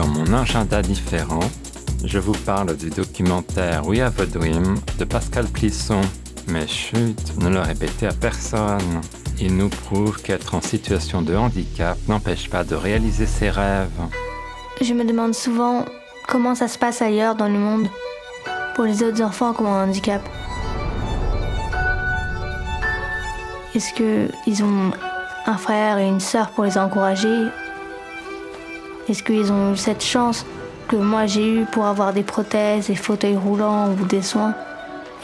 dans mon agenda différent, je vous parle du documentaire We Have a Dream de Pascal Plisson. Mais chut, ne le répétez à personne. Il nous prouve qu'être en situation de handicap n'empêche pas de réaliser ses rêves. Je me demande souvent comment ça se passe ailleurs dans le monde pour les autres enfants qui ont un handicap. Est-ce qu'ils ont un frère et une sœur pour les encourager Est-ce qu'ils ont eu cette chance que moi j'ai eue pour avoir des prothèses, des fauteuils roulants ou des soins?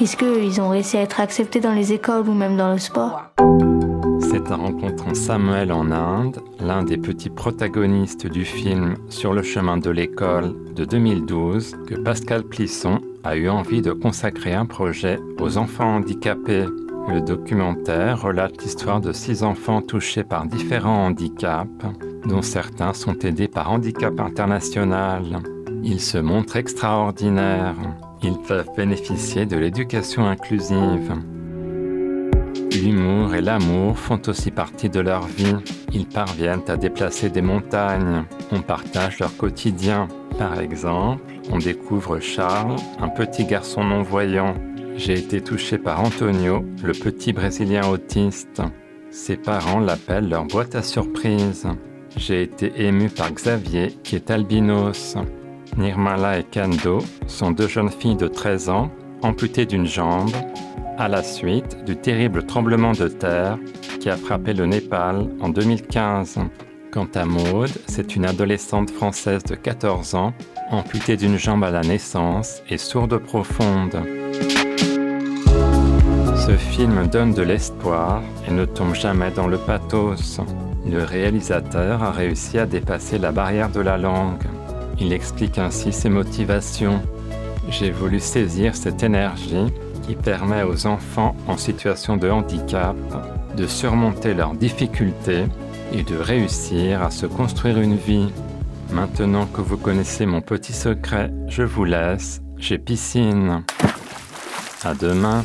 Est-ce qu'ils ont réussi à être acceptés dans les écoles ou même dans le sport? C'est en rencontrant Samuel en Inde, l'un des petits protagonistes du film Sur le chemin de l'école de 2012, que Pascal Plisson a eu envie de consacrer un projet aux enfants handicapés. Le documentaire relate l'histoire de six enfants touchés par différents handicaps, dont certains sont aidés par Handicap International. Ils se montrent extraordinaires. Ils peuvent bénéficier de l'éducation inclusive. L'humour et l'amour font aussi partie de leur vie. Ils parviennent à déplacer des montagnes. On partage leur quotidien. Par exemple, on découvre Charles, un petit garçon non-voyant. J'ai été touché par Antonio, le petit Brésilien autiste. Ses parents l'appellent leur boîte à surprise. J'ai été ému par Xavier, qui est albinos. Nirmala et Kando sont deux jeunes filles de 13 ans, amputées d'une jambe, à la suite du terrible tremblement de terre qui a frappé le Népal en 2015. Quant à Maude, c'est une adolescente française de 14 ans, amputée d'une jambe à la naissance et sourde profonde. Ce film donne de l'espoir et ne tombe jamais dans le pathos. Le réalisateur a réussi à dépasser la barrière de la langue. Il explique ainsi ses motivations. J'ai voulu saisir cette énergie qui permet aux enfants en situation de handicap de surmonter leurs difficultés et de réussir à se construire une vie. Maintenant que vous connaissez mon petit secret, je vous laisse. J'ai piscine. À demain.